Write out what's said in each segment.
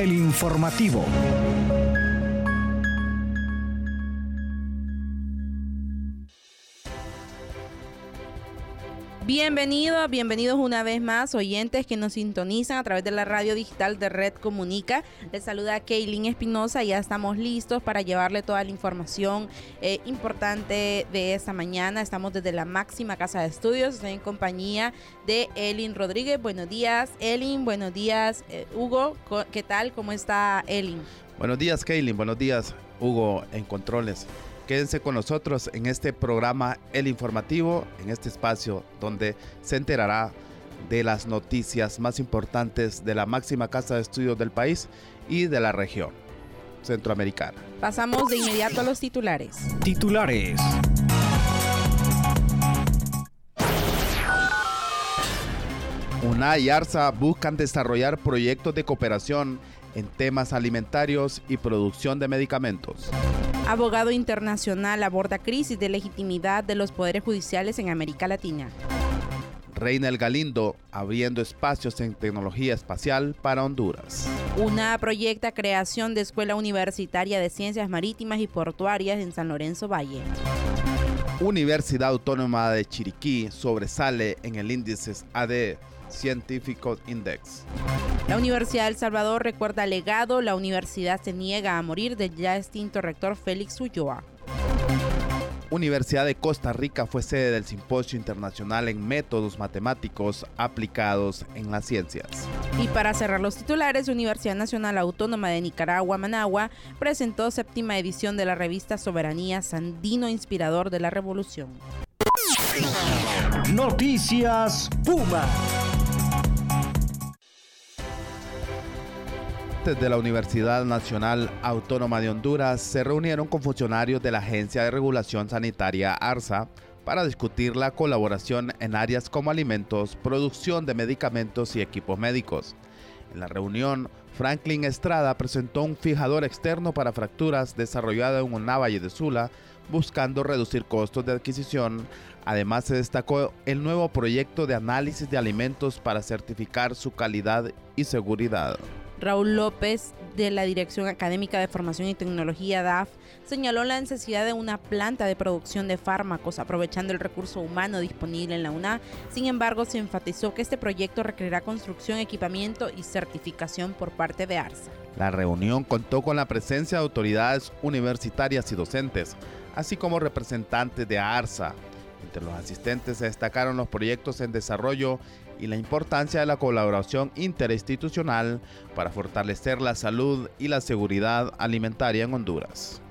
el informativo. Bienvenidos, bienvenidos una vez más, oyentes que nos sintonizan a través de la radio digital de Red Comunica. Les saluda Kaylin Espinosa, ya estamos listos para llevarle toda la información eh, importante de esta mañana. Estamos desde la máxima casa de estudios, estoy en compañía de Elin Rodríguez. Buenos días, Elin, buenos días, eh, Hugo. ¿Qué tal? ¿Cómo está Elin? Buenos días, Kaylin, buenos días, Hugo, en controles. Quédense con nosotros en este programa El Informativo, en este espacio donde se enterará de las noticias más importantes de la máxima casa de estudios del país y de la región centroamericana. Pasamos de inmediato a los titulares. Titulares. UNA y ARSA buscan desarrollar proyectos de cooperación en temas alimentarios y producción de medicamentos. Abogado internacional aborda crisis de legitimidad de los poderes judiciales en América Latina. Reina el Galindo abriendo espacios en tecnología espacial para Honduras. Una proyecta creación de Escuela Universitaria de Ciencias Marítimas y Portuarias en San Lorenzo Valle. Universidad Autónoma de Chiriquí sobresale en el índice AD Científico Index. La Universidad del Salvador recuerda legado, la universidad se niega a morir del ya extinto rector Félix Ulloa. Universidad de Costa Rica fue sede del Simposio Internacional en Métodos Matemáticos Aplicados en las Ciencias. Y para cerrar los titulares, Universidad Nacional Autónoma de Nicaragua, Managua, presentó séptima edición de la revista Soberanía Sandino Inspirador de la Revolución. Noticias Puma. De la Universidad Nacional Autónoma de Honduras se reunieron con funcionarios de la Agencia de Regulación Sanitaria ARSA para discutir la colaboración en áreas como alimentos, producción de medicamentos y equipos médicos. En la reunión, Franklin Estrada presentó un fijador externo para fracturas desarrollado en una valle de Sula, buscando reducir costos de adquisición. Además, se destacó el nuevo proyecto de análisis de alimentos para certificar su calidad y seguridad. Raúl López, de la Dirección Académica de Formación y Tecnología DAF, señaló la necesidad de una planta de producción de fármacos aprovechando el recurso humano disponible en la UNA. Sin embargo, se enfatizó que este proyecto requerirá construcción, equipamiento y certificación por parte de ARSA. La reunión contó con la presencia de autoridades universitarias y docentes, así como representantes de ARSA. Entre los asistentes se destacaron los proyectos en desarrollo y la importancia de la colaboración interinstitucional para fortalecer la salud y la seguridad alimentaria en Honduras.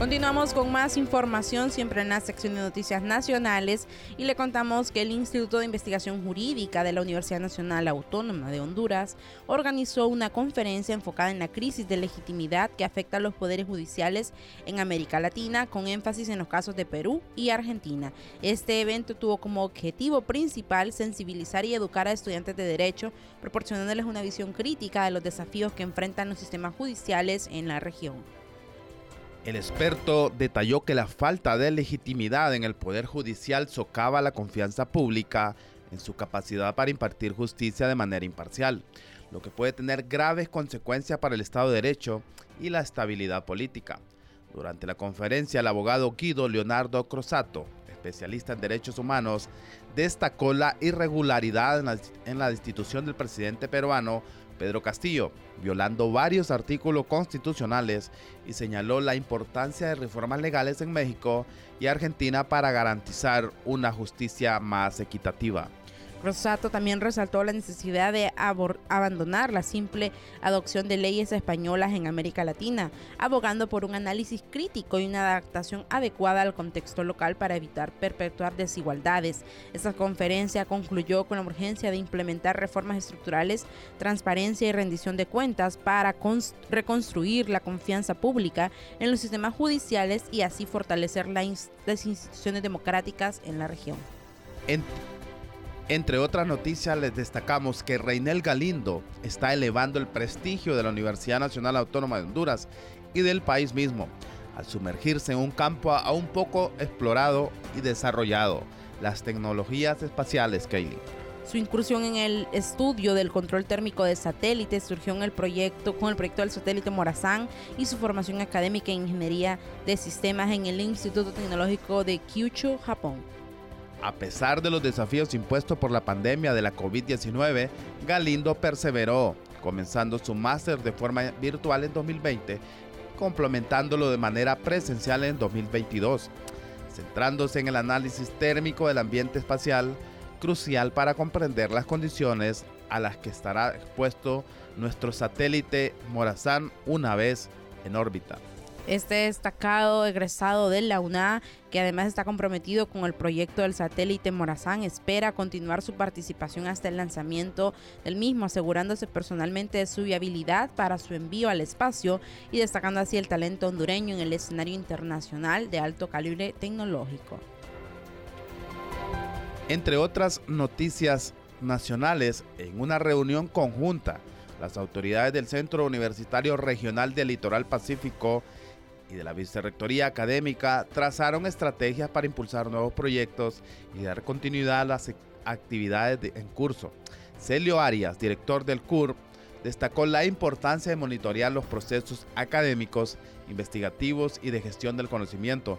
Continuamos con más información siempre en la sección de noticias nacionales y le contamos que el Instituto de Investigación Jurídica de la Universidad Nacional Autónoma de Honduras organizó una conferencia enfocada en la crisis de legitimidad que afecta a los poderes judiciales en América Latina con énfasis en los casos de Perú y Argentina. Este evento tuvo como objetivo principal sensibilizar y educar a estudiantes de derecho, proporcionándoles una visión crítica de los desafíos que enfrentan los sistemas judiciales en la región. El experto detalló que la falta de legitimidad en el Poder Judicial socava la confianza pública en su capacidad para impartir justicia de manera imparcial, lo que puede tener graves consecuencias para el Estado de Derecho y la estabilidad política. Durante la conferencia, el abogado Guido Leonardo Crosato, especialista en derechos humanos, destacó la irregularidad en la, en la destitución del presidente peruano Pedro Castillo, violando varios artículos constitucionales y señaló la importancia de reformas legales en México y Argentina para garantizar una justicia más equitativa. Rosato también resaltó la necesidad de abandonar la simple adopción de leyes españolas en América Latina, abogando por un análisis crítico y una adaptación adecuada al contexto local para evitar perpetuar desigualdades. Esta conferencia concluyó con la urgencia de implementar reformas estructurales, transparencia y rendición de cuentas para reconstruir la confianza pública en los sistemas judiciales y así fortalecer las instituciones democráticas en la región. Entre otras noticias les destacamos que Reinel Galindo está elevando el prestigio de la Universidad Nacional Autónoma de Honduras y del país mismo, al sumergirse en un campo aún poco explorado y desarrollado, las tecnologías espaciales, Kaylee. Su incursión en el estudio del control térmico de satélites surgió en el proyecto, con el proyecto del satélite Morazán y su formación académica en ingeniería de sistemas en el Instituto Tecnológico de Kyushu, Japón. A pesar de los desafíos impuestos por la pandemia de la COVID-19, Galindo perseveró, comenzando su máster de forma virtual en 2020, complementándolo de manera presencial en 2022, centrándose en el análisis térmico del ambiente espacial, crucial para comprender las condiciones a las que estará expuesto nuestro satélite Morazán una vez en órbita. Este destacado egresado de la UNA, que además está comprometido con el proyecto del satélite Morazán, espera continuar su participación hasta el lanzamiento del mismo, asegurándose personalmente de su viabilidad para su envío al espacio y destacando así el talento hondureño en el escenario internacional de alto calibre tecnológico. Entre otras noticias nacionales, en una reunión conjunta, las autoridades del Centro Universitario Regional del Litoral Pacífico y de la Vicerrectoría Académica trazaron estrategias para impulsar nuevos proyectos y dar continuidad a las actividades en curso. Celio Arias, director del CUR, destacó la importancia de monitorear los procesos académicos, investigativos y de gestión del conocimiento,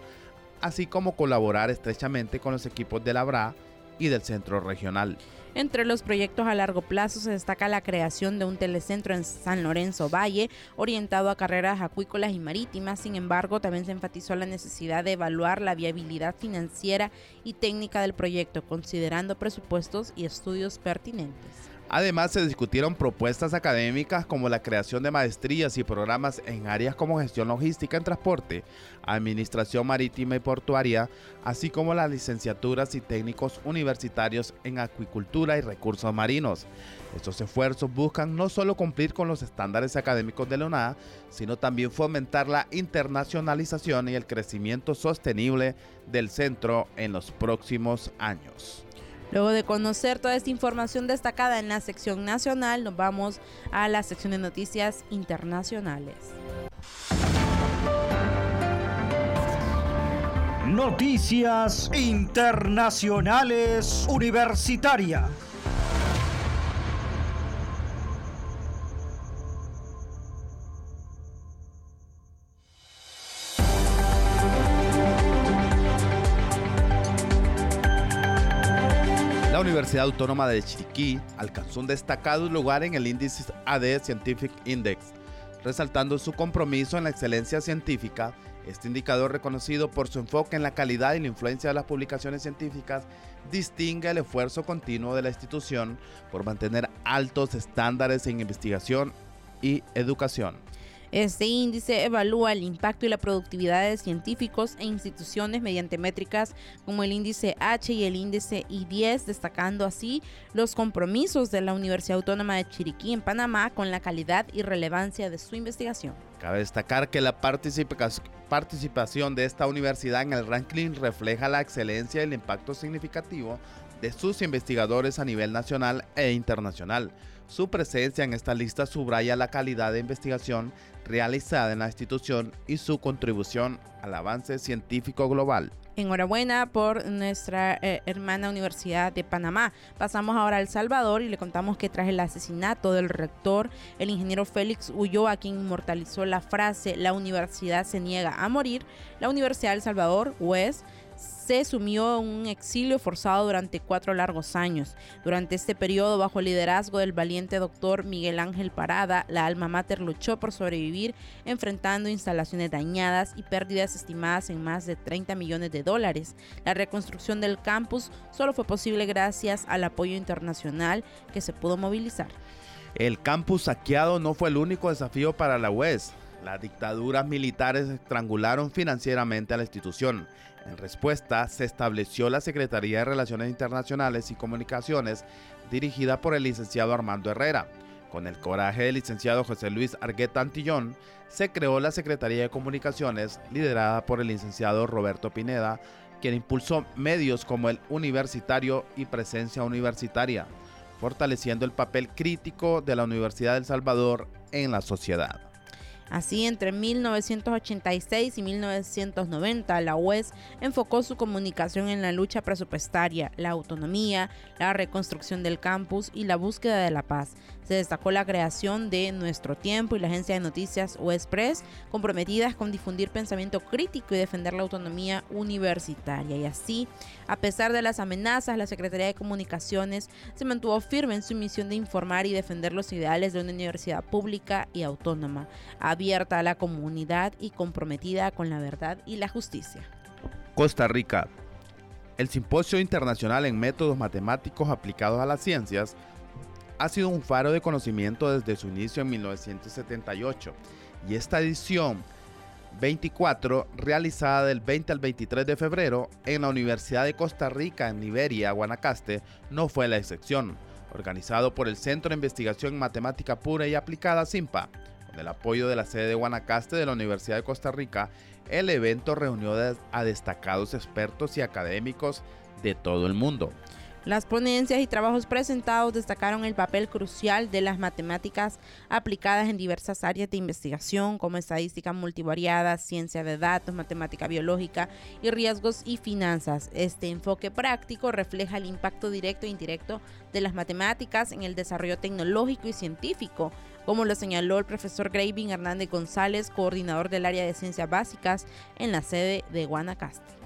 así como colaborar estrechamente con los equipos de la BRA y del Centro Regional. Entre los proyectos a largo plazo se destaca la creación de un telecentro en San Lorenzo Valle orientado a carreras acuícolas y marítimas. Sin embargo, también se enfatizó la necesidad de evaluar la viabilidad financiera y técnica del proyecto, considerando presupuestos y estudios pertinentes. Además, se discutieron propuestas académicas como la creación de maestrías y programas en áreas como gestión logística en transporte, administración marítima y portuaria, así como las licenciaturas y técnicos universitarios en acuicultura y recursos marinos. Estos esfuerzos buscan no solo cumplir con los estándares académicos de la UNA, sino también fomentar la internacionalización y el crecimiento sostenible del centro en los próximos años. Luego de conocer toda esta información destacada en la sección nacional, nos vamos a la sección de noticias internacionales. Noticias Internacionales Universitarias. Universidad Autónoma de Chiriquí alcanzó un destacado lugar en el índice AD Scientific Index, resaltando su compromiso en la excelencia científica. Este indicador, reconocido por su enfoque en la calidad y la influencia de las publicaciones científicas, distingue el esfuerzo continuo de la institución por mantener altos estándares en investigación y educación. Este índice evalúa el impacto y la productividad de científicos e instituciones mediante métricas como el índice H y el índice I10, destacando así los compromisos de la Universidad Autónoma de Chiriquí en Panamá con la calidad y relevancia de su investigación. Cabe destacar que la participación de esta universidad en el ranking refleja la excelencia y el impacto significativo de sus investigadores a nivel nacional e internacional. Su presencia en esta lista subraya la calidad de investigación realizada en la institución y su contribución al avance científico global. Enhorabuena por nuestra eh, hermana Universidad de Panamá. Pasamos ahora a Salvador y le contamos que tras el asesinato del rector, el ingeniero Félix Ulloa, quien inmortalizó la frase La universidad se niega a morir, la Universidad de Salvador, UES, se sumió en un exilio forzado durante cuatro largos años. Durante este periodo, bajo el liderazgo del valiente doctor Miguel Ángel Parada, la alma mater luchó por sobrevivir enfrentando instalaciones dañadas y pérdidas estimadas en más de 30 millones de dólares. La reconstrucción del campus solo fue posible gracias al apoyo internacional que se pudo movilizar. El campus saqueado no fue el único desafío para la UES. Las dictaduras militares estrangularon financieramente a la institución. En respuesta, se estableció la Secretaría de Relaciones Internacionales y Comunicaciones, dirigida por el licenciado Armando Herrera. Con el coraje del licenciado José Luis Argueta Antillón, se creó la Secretaría de Comunicaciones, liderada por el licenciado Roberto Pineda, quien impulsó medios como el universitario y presencia universitaria, fortaleciendo el papel crítico de la Universidad del Salvador en la sociedad. Así, entre 1986 y 1990, la UES enfocó su comunicación en la lucha presupuestaria, la autonomía, la reconstrucción del campus y la búsqueda de la paz. Se destacó la creación de Nuestro Tiempo y la agencia de noticias UES Press, comprometidas con difundir pensamiento crítico y defender la autonomía universitaria. Y así, a pesar de las amenazas, la Secretaría de Comunicaciones se mantuvo firme en su misión de informar y defender los ideales de una universidad pública y autónoma abierta a la comunidad y comprometida con la verdad y la justicia. Costa Rica. El Simposio Internacional en Métodos Matemáticos Aplicados a las Ciencias ha sido un faro de conocimiento desde su inicio en 1978 y esta edición 24 realizada del 20 al 23 de febrero en la Universidad de Costa Rica en Liberia, Guanacaste, no fue la excepción. Organizado por el Centro de Investigación en Matemática Pura y Aplicada SIMPA, con el apoyo de la sede de Guanacaste de la Universidad de Costa Rica, el evento reunió a destacados expertos y académicos de todo el mundo. Las ponencias y trabajos presentados destacaron el papel crucial de las matemáticas aplicadas en diversas áreas de investigación como estadística multivariada, ciencia de datos, matemática biológica y riesgos y finanzas. Este enfoque práctico refleja el impacto directo e indirecto de las matemáticas en el desarrollo tecnológico y científico, como lo señaló el profesor Graving Hernández González, coordinador del área de ciencias básicas en la sede de Guanacaste.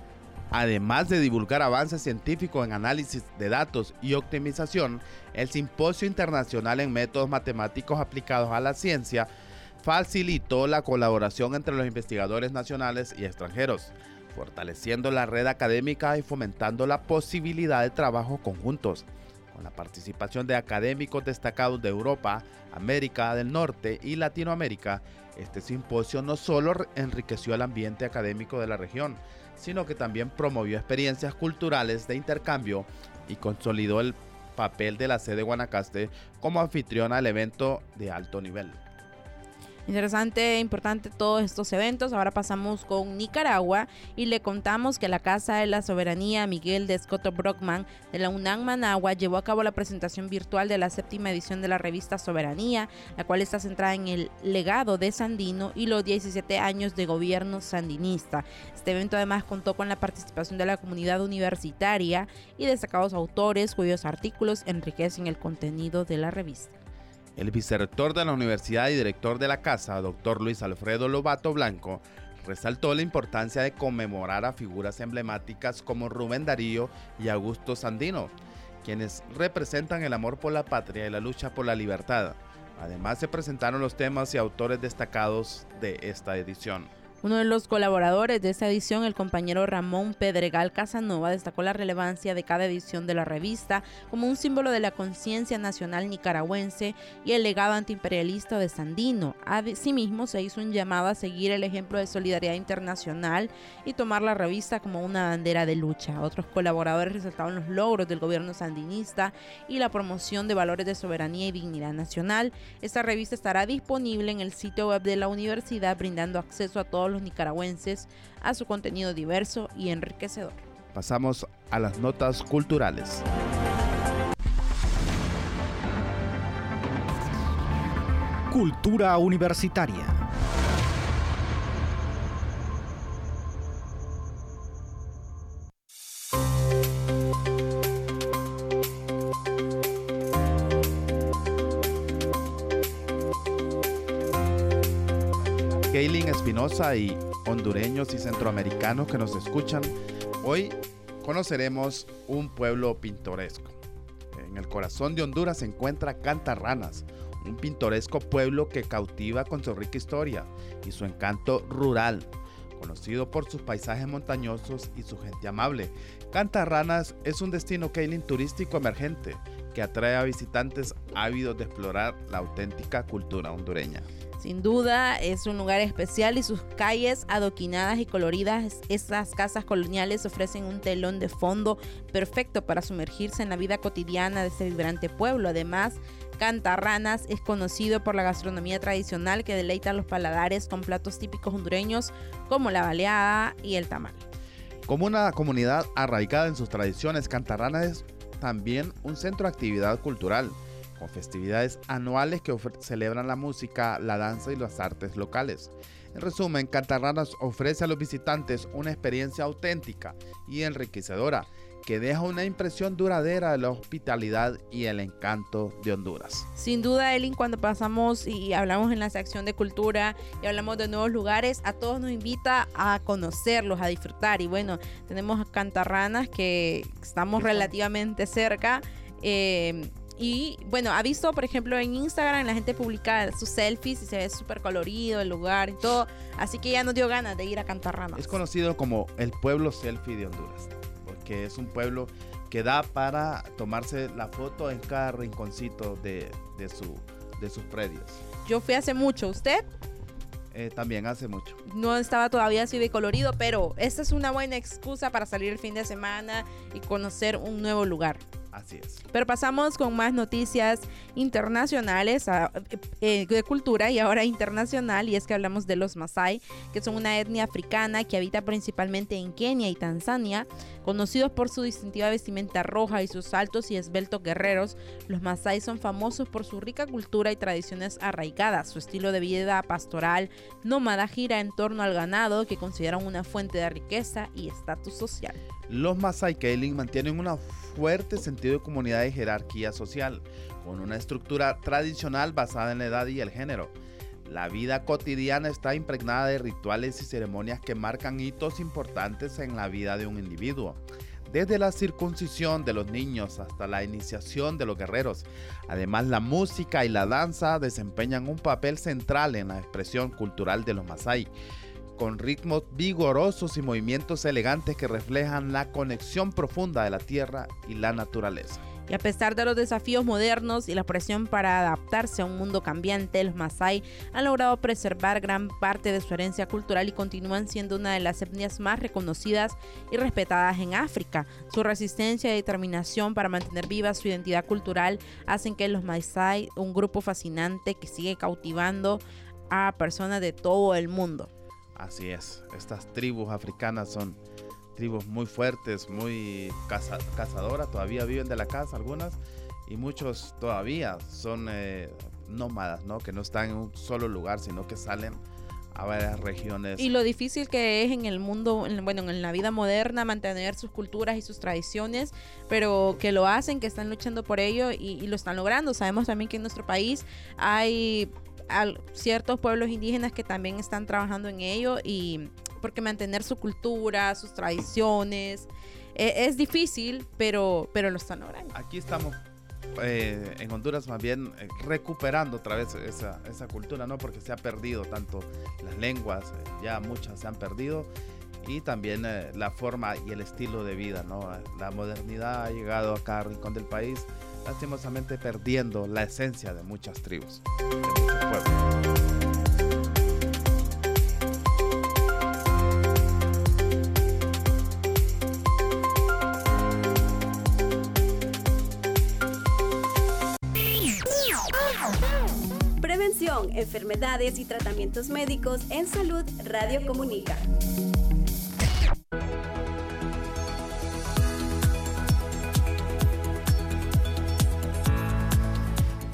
Además de divulgar avances científicos en análisis de datos y optimización, el Simposio Internacional en Métodos Matemáticos Aplicados a la Ciencia facilitó la colaboración entre los investigadores nacionales y extranjeros, fortaleciendo la red académica y fomentando la posibilidad de trabajo conjuntos. Con la participación de académicos destacados de Europa, América del Norte y Latinoamérica, este simposio no solo enriqueció el ambiente académico de la región, sino que también promovió experiencias culturales de intercambio y consolidó el papel de la sede Guanacaste como anfitriona del evento de alto nivel. Interesante importante todos estos eventos. Ahora pasamos con Nicaragua y le contamos que la Casa de la Soberanía Miguel de Escoto Brockman de la UNAM Managua llevó a cabo la presentación virtual de la séptima edición de la revista Soberanía, la cual está centrada en el legado de Sandino y los 17 años de gobierno sandinista. Este evento además contó con la participación de la comunidad universitaria y destacados autores cuyos artículos enriquecen el contenido de la revista. El vicerrector de la universidad y director de la casa, doctor Luis Alfredo Lobato Blanco, resaltó la importancia de conmemorar a figuras emblemáticas como Rubén Darío y Augusto Sandino, quienes representan el amor por la patria y la lucha por la libertad. Además se presentaron los temas y autores destacados de esta edición. Uno de los colaboradores de esta edición, el compañero Ramón Pedregal Casanova, destacó la relevancia de cada edición de la revista como un símbolo de la conciencia nacional nicaragüense y el legado antiimperialista de Sandino. Asimismo, se hizo un llamado a seguir el ejemplo de solidaridad internacional y tomar la revista como una bandera de lucha. Otros colaboradores resaltaron los logros del gobierno sandinista y la promoción de valores de soberanía y dignidad nacional. Esta revista estará disponible en el sitio web de la universidad, brindando acceso a todos los nicaragüenses a su contenido diverso y enriquecedor. Pasamos a las notas culturales. Cultura universitaria. Y hondureños y centroamericanos que nos escuchan, hoy conoceremos un pueblo pintoresco. En el corazón de Honduras se encuentra Cantarranas, un pintoresco pueblo que cautiva con su rica historia y su encanto rural, conocido por sus paisajes montañosos y su gente amable. Cantarranas es un destino Kaylin turístico emergente que atrae a visitantes ávidos de explorar la auténtica cultura hondureña. Sin duda es un lugar especial y sus calles adoquinadas y coloridas, estas casas coloniales ofrecen un telón de fondo perfecto para sumergirse en la vida cotidiana de este vibrante pueblo. Además, Cantarranas es conocido por la gastronomía tradicional que deleita los paladares con platos típicos hondureños como la baleada y el tamal. Como una comunidad arraigada en sus tradiciones, Cantarranas es también un centro de actividad cultural con festividades anuales que celebran la música, la danza y las artes locales. En resumen, Cantarranas ofrece a los visitantes una experiencia auténtica y enriquecedora que deja una impresión duradera de la hospitalidad y el encanto de Honduras. Sin duda, Elin, cuando pasamos y hablamos en la sección de cultura y hablamos de nuevos lugares, a todos nos invita a conocerlos, a disfrutar. Y bueno, tenemos Cantarranas que estamos relativamente cerca. Eh, y bueno, ha visto, por ejemplo, en Instagram la gente publica sus selfies y se ve súper colorido el lugar y todo. Así que ya nos dio ganas de ir a Cantarranas. Es conocido como el pueblo selfie de Honduras que es un pueblo que da para tomarse la foto en cada rinconcito de, su, de sus predios. Yo fui hace mucho, ¿usted? Eh, también hace mucho. No estaba todavía así de colorido, pero esta es una buena excusa para salir el fin de semana y conocer un nuevo lugar. Pero pasamos con más noticias internacionales eh, eh, de cultura y ahora internacional, y es que hablamos de los Masai, que son una etnia africana que habita principalmente en Kenia y Tanzania. Conocidos por su distintiva vestimenta roja y sus altos y esbeltos guerreros, los Masai son famosos por su rica cultura y tradiciones arraigadas. Su estilo de vida pastoral nómada gira en torno al ganado, que consideran una fuente de riqueza y estatus social. Los Masai Kaling mantienen un fuerte sentido de comunidad y jerarquía social, con una estructura tradicional basada en la edad y el género. La vida cotidiana está impregnada de rituales y ceremonias que marcan hitos importantes en la vida de un individuo. Desde la circuncisión de los niños hasta la iniciación de los guerreros. Además, la música y la danza desempeñan un papel central en la expresión cultural de los Masai con ritmos vigorosos y movimientos elegantes que reflejan la conexión profunda de la tierra y la naturaleza. Y a pesar de los desafíos modernos y la presión para adaptarse a un mundo cambiante, los Masai han logrado preservar gran parte de su herencia cultural y continúan siendo una de las etnias más reconocidas y respetadas en África. Su resistencia y determinación para mantener viva su identidad cultural hacen que los Masai, un grupo fascinante que sigue cautivando a personas de todo el mundo. Así es, estas tribus africanas son tribus muy fuertes, muy cazadoras, todavía viven de la caza algunas y muchos todavía son eh, nómadas, ¿no? Que no están en un solo lugar, sino que salen a varias regiones. Y lo difícil que es en el mundo, bueno, en la vida moderna mantener sus culturas y sus tradiciones, pero que lo hacen, que están luchando por ello y, y lo están logrando. Sabemos también que en nuestro país hay a ciertos pueblos indígenas que también están trabajando en ello y porque mantener su cultura, sus tradiciones, e, es difícil, pero, pero lo están logrando. Aquí estamos eh, en Honduras más bien eh, recuperando otra vez esa, esa, cultura, ¿no? Porque se ha perdido tanto las lenguas, eh, ya muchas se han perdido, y también la forma y el estilo de vida, ¿no? La modernidad ha llegado a cada rincón del país lastimosamente perdiendo la esencia de muchas tribus, enfermedades y tratamientos médicos en salud Radio Comunica.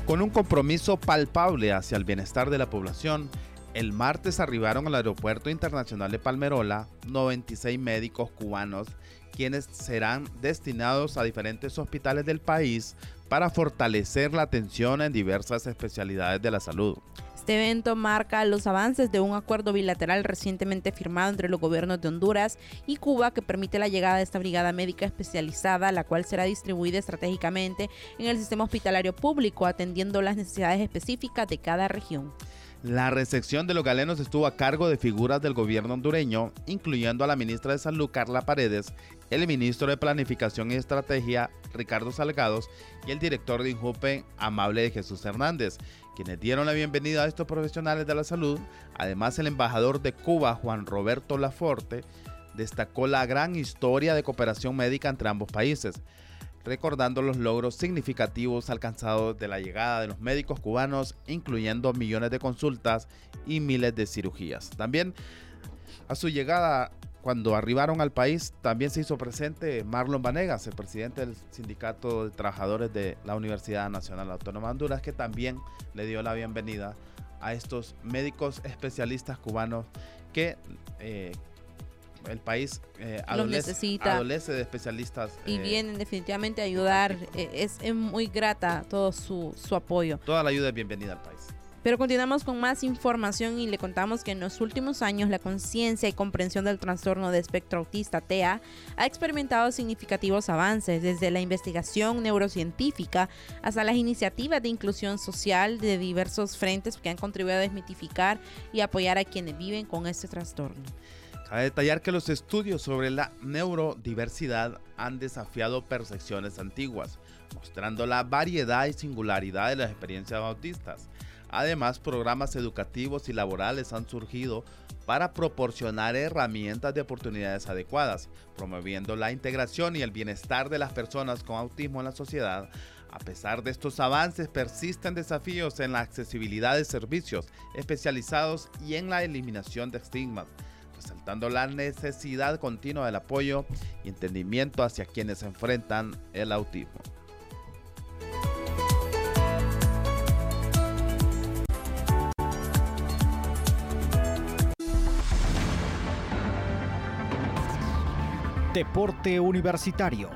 Con un compromiso palpable hacia el bienestar de la población, el martes arribaron al Aeropuerto Internacional de Palmerola 96 médicos cubanos, quienes serán destinados a diferentes hospitales del país para fortalecer la atención en diversas especialidades de la salud. Este evento marca los avances de un acuerdo bilateral recientemente firmado entre los gobiernos de Honduras y Cuba que permite la llegada de esta brigada médica especializada, la cual será distribuida estratégicamente en el sistema hospitalario público, atendiendo las necesidades específicas de cada región. La recepción de los galenos estuvo a cargo de figuras del gobierno hondureño, incluyendo a la ministra de Salud Carla Paredes, el ministro de Planificación y Estrategia Ricardo Salgados y el director de Injupe Amable de Jesús Hernández, quienes dieron la bienvenida a estos profesionales de la salud. Además, el embajador de Cuba, Juan Roberto Laforte, destacó la gran historia de cooperación médica entre ambos países, recordando los logros significativos alcanzados de la llegada de los médicos cubanos, incluyendo millones de consultas y miles de cirugías. También a su llegada cuando arribaron al país también se hizo presente Marlon Vanegas, el presidente del Sindicato de Trabajadores de la Universidad Nacional Autónoma de Honduras, que también le dio la bienvenida a estos médicos especialistas cubanos que eh, el país eh, adolece, adolece, de especialistas. Y eh, vienen definitivamente a ayudar. Eh, es, es, muy grata todo su, su apoyo. Toda la ayuda es bienvenida al país. Pero continuamos con más información y le contamos que en los últimos años la conciencia y comprensión del trastorno de espectro autista TEA ha experimentado significativos avances desde la investigación neurocientífica hasta las iniciativas de inclusión social de diversos frentes que han contribuido a desmitificar y apoyar a quienes viven con este trastorno. Cabe detallar que los estudios sobre la neurodiversidad han desafiado percepciones antiguas, mostrando la variedad y singularidad de las experiencias autistas. Además, programas educativos y laborales han surgido para proporcionar herramientas de oportunidades adecuadas, promoviendo la integración y el bienestar de las personas con autismo en la sociedad. A pesar de estos avances, persisten desafíos en la accesibilidad de servicios especializados y en la eliminación de estigmas, resaltando la necesidad continua del apoyo y entendimiento hacia quienes enfrentan el autismo. Deporte Universitario.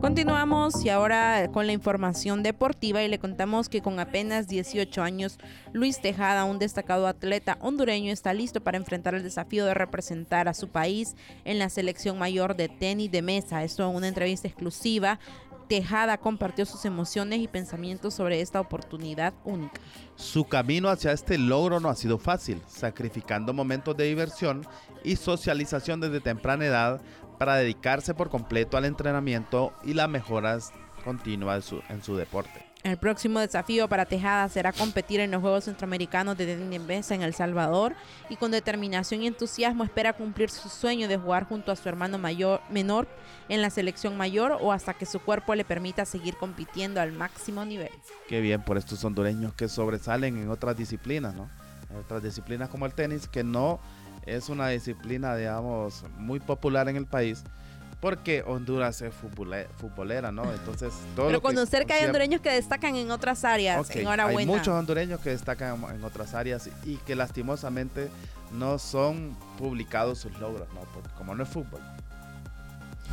Continuamos y ahora con la información deportiva y le contamos que con apenas 18 años, Luis Tejada, un destacado atleta hondureño, está listo para enfrentar el desafío de representar a su país en la selección mayor de tenis de mesa. Esto en una entrevista exclusiva Tejada compartió sus emociones y pensamientos sobre esta oportunidad única. Su camino hacia este logro no ha sido fácil, sacrificando momentos de diversión y socialización desde temprana edad para dedicarse por completo al entrenamiento y la mejoras continua en su deporte. El próximo desafío para Tejada será competir en los Juegos Centroamericanos de tenis en El Salvador y con determinación y entusiasmo espera cumplir su sueño de jugar junto a su hermano mayor, menor en la selección mayor o hasta que su cuerpo le permita seguir compitiendo al máximo nivel. Qué bien por estos hondureños que sobresalen en otras disciplinas, ¿no? En otras disciplinas como el tenis, que no es una disciplina, digamos, muy popular en el país porque Honduras es futbolera, ¿no? Entonces, todo Pero conocer que, hay hondureños que destacan en otras áreas, enhorabuena. Hay muchos hondureños que destacan en otras áreas y que lastimosamente no son publicados sus logros, ¿no? Porque como no es fútbol.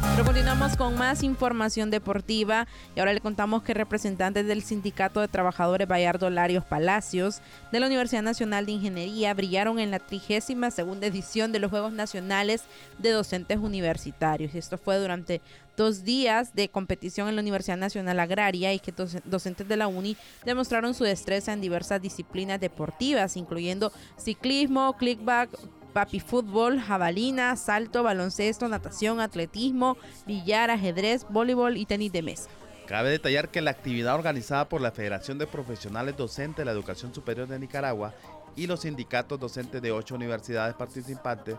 Continuamos con más información deportiva y ahora le contamos que representantes del Sindicato de Trabajadores Bayardo Larios Palacios de la Universidad Nacional de Ingeniería brillaron en la 32 segunda edición de los Juegos Nacionales de Docentes Universitarios. Y esto fue durante dos días de competición en la Universidad Nacional Agraria y que docentes de la UNI demostraron su destreza en diversas disciplinas deportivas, incluyendo ciclismo, clickback, papi fútbol, jabalina, salto, baloncesto, natación, atletismo, billar, ajedrez, voleibol y tenis de mesa. Cabe detallar que la actividad organizada por la Federación de Profesionales Docentes de la Educación Superior de Nicaragua y los sindicatos docentes de ocho universidades participantes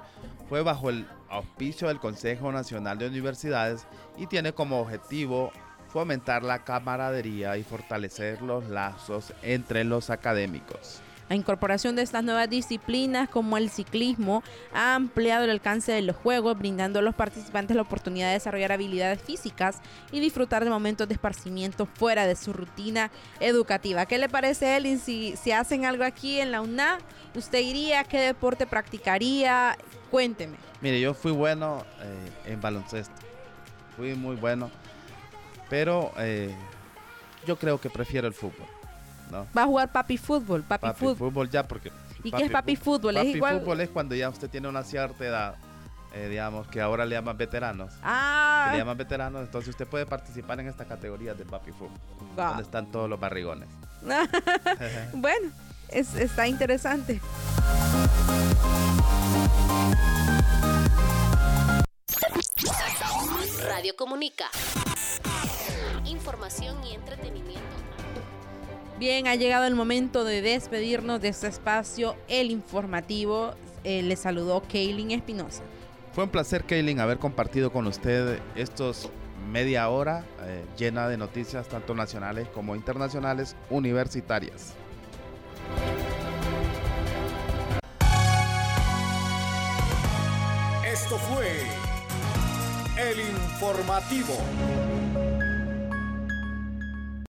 fue bajo el auspicio del Consejo Nacional de Universidades y tiene como objetivo fomentar la camaradería y fortalecer los lazos entre los académicos. La incorporación de estas nuevas disciplinas como el ciclismo ha ampliado el alcance de los juegos, brindando a los participantes la oportunidad de desarrollar habilidades físicas y disfrutar de momentos de esparcimiento fuera de su rutina educativa. ¿Qué le parece, Elin? Si, si hacen algo aquí en la UNA, ¿usted iría? ¿Qué deporte practicaría? Cuénteme. Mire, yo fui bueno eh, en baloncesto. Fui muy bueno. Pero eh, yo creo que prefiero el fútbol. Va a jugar papi fútbol, papi, fútbol. ya porque... ¿Y qué es papi fútbol? Papi ¿Es igual? fútbol es cuando ya usted tiene una cierta edad, eh, digamos, que ahora le llaman veteranos. Ah. le llaman veteranos, entonces usted puede participar en esta categoría de papi fútbol, donde están todos los barrigones. bueno, es, está interesante. Radio Comunica. Información y entretenimiento Bien, ha llegado el momento de despedirnos de este espacio, el informativo. Eh, Le saludó Kaylin Espinosa. Fue un placer, Kaylin, haber compartido con usted estos media hora eh, llena de noticias tanto nacionales como internacionales universitarias. Esto fue el informativo.